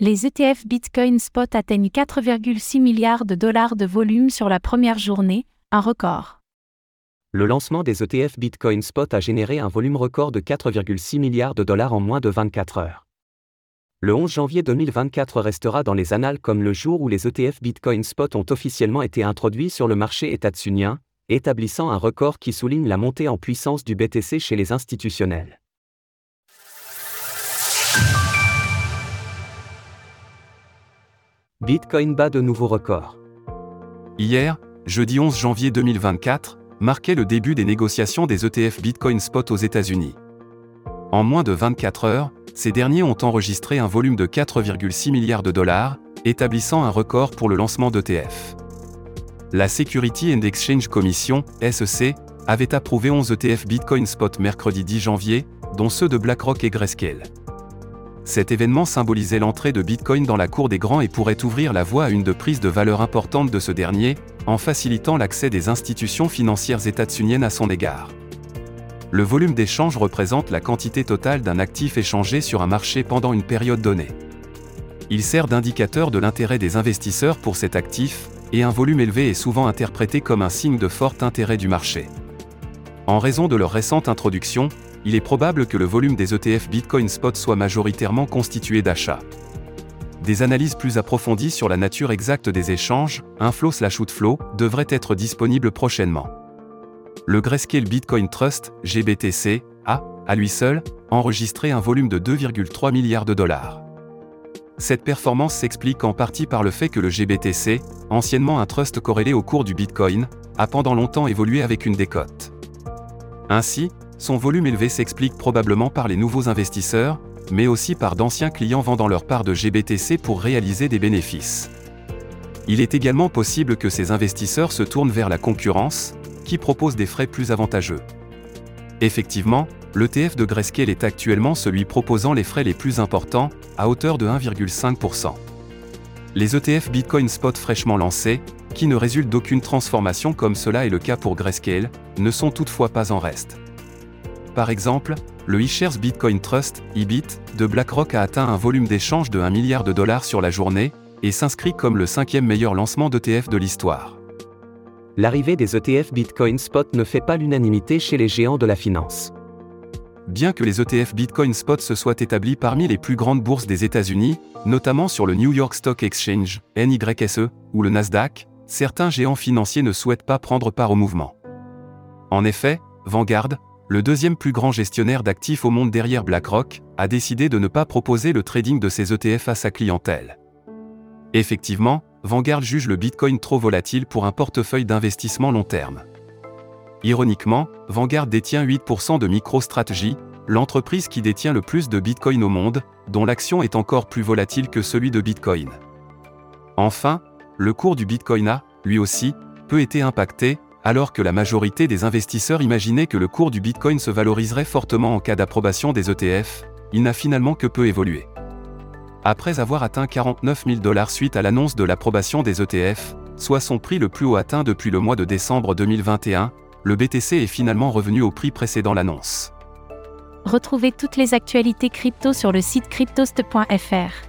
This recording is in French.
Les ETF Bitcoin Spot atteignent 4,6 milliards de dollars de volume sur la première journée, un record. Le lancement des ETF Bitcoin Spot a généré un volume record de 4,6 milliards de dollars en moins de 24 heures. Le 11 janvier 2024 restera dans les annales comme le jour où les ETF Bitcoin Spot ont officiellement été introduits sur le marché états-unien, établissant un record qui souligne la montée en puissance du BTC chez les institutionnels. Bitcoin bat de nouveaux records. Hier, jeudi 11 janvier 2024, marquait le début des négociations des ETF Bitcoin Spot aux États-Unis. En moins de 24 heures, ces derniers ont enregistré un volume de 4,6 milliards de dollars, établissant un record pour le lancement d'ETF. La Security and Exchange Commission, SEC, avait approuvé 11 ETF Bitcoin Spot mercredi 10 janvier, dont ceux de BlackRock et Grayscale. Cet événement symbolisait l'entrée de Bitcoin dans la cour des grands et pourrait ouvrir la voie à une de prise de valeur importante de ce dernier, en facilitant l'accès des institutions financières états-uniennes à son égard. Le volume d'échange représente la quantité totale d'un actif échangé sur un marché pendant une période donnée. Il sert d'indicateur de l'intérêt des investisseurs pour cet actif, et un volume élevé est souvent interprété comme un signe de fort intérêt du marché. En raison de leur récente introduction, il est probable que le volume des ETF Bitcoin Spot soit majoritairement constitué d'achats. Des analyses plus approfondies sur la nature exacte des échanges, inflow slash outflow, devraient être disponibles prochainement le Grayscale Bitcoin Trust, GBTC, a, à lui seul, enregistré un volume de 2,3 milliards de dollars. Cette performance s'explique en partie par le fait que le GBTC, anciennement un trust corrélé au cours du Bitcoin, a pendant longtemps évolué avec une décote. Ainsi, son volume élevé s'explique probablement par les nouveaux investisseurs, mais aussi par d'anciens clients vendant leur part de GBTC pour réaliser des bénéfices. Il est également possible que ces investisseurs se tournent vers la concurrence, qui propose des frais plus avantageux. Effectivement, l'ETF de Grayscale est actuellement celui proposant les frais les plus importants, à hauteur de 1,5%. Les ETF Bitcoin Spot fraîchement lancés, qui ne résultent d'aucune transformation comme cela est le cas pour Grayscale, ne sont toutefois pas en reste. Par exemple, le eShares Bitcoin Trust, EBIT, de BlackRock a atteint un volume d'échange de 1 milliard de dollars sur la journée, et s'inscrit comme le cinquième meilleur lancement d'ETF de l'histoire l'arrivée des ETF Bitcoin Spot ne fait pas l'unanimité chez les géants de la finance. Bien que les ETF Bitcoin Spot se soient établis parmi les plus grandes bourses des États-Unis, notamment sur le New York Stock Exchange, NYSE, ou le Nasdaq, certains géants financiers ne souhaitent pas prendre part au mouvement. En effet, Vanguard, le deuxième plus grand gestionnaire d'actifs au monde derrière BlackRock, a décidé de ne pas proposer le trading de ses ETF à sa clientèle. Effectivement, Vanguard juge le Bitcoin trop volatile pour un portefeuille d'investissement long terme. Ironiquement, Vanguard détient 8% de MicroStrategy, l'entreprise qui détient le plus de Bitcoin au monde, dont l'action est encore plus volatile que celui de Bitcoin. Enfin, le cours du Bitcoin a, lui aussi, peu été impacté, alors que la majorité des investisseurs imaginaient que le cours du Bitcoin se valoriserait fortement en cas d'approbation des ETF, il n'a finalement que peu évolué. Après avoir atteint 49 000 dollars suite à l'annonce de l'approbation des ETF, soit son prix le plus haut atteint depuis le mois de décembre 2021, le BTC est finalement revenu au prix précédant l'annonce. Retrouvez toutes les actualités crypto sur le site cryptost.fr.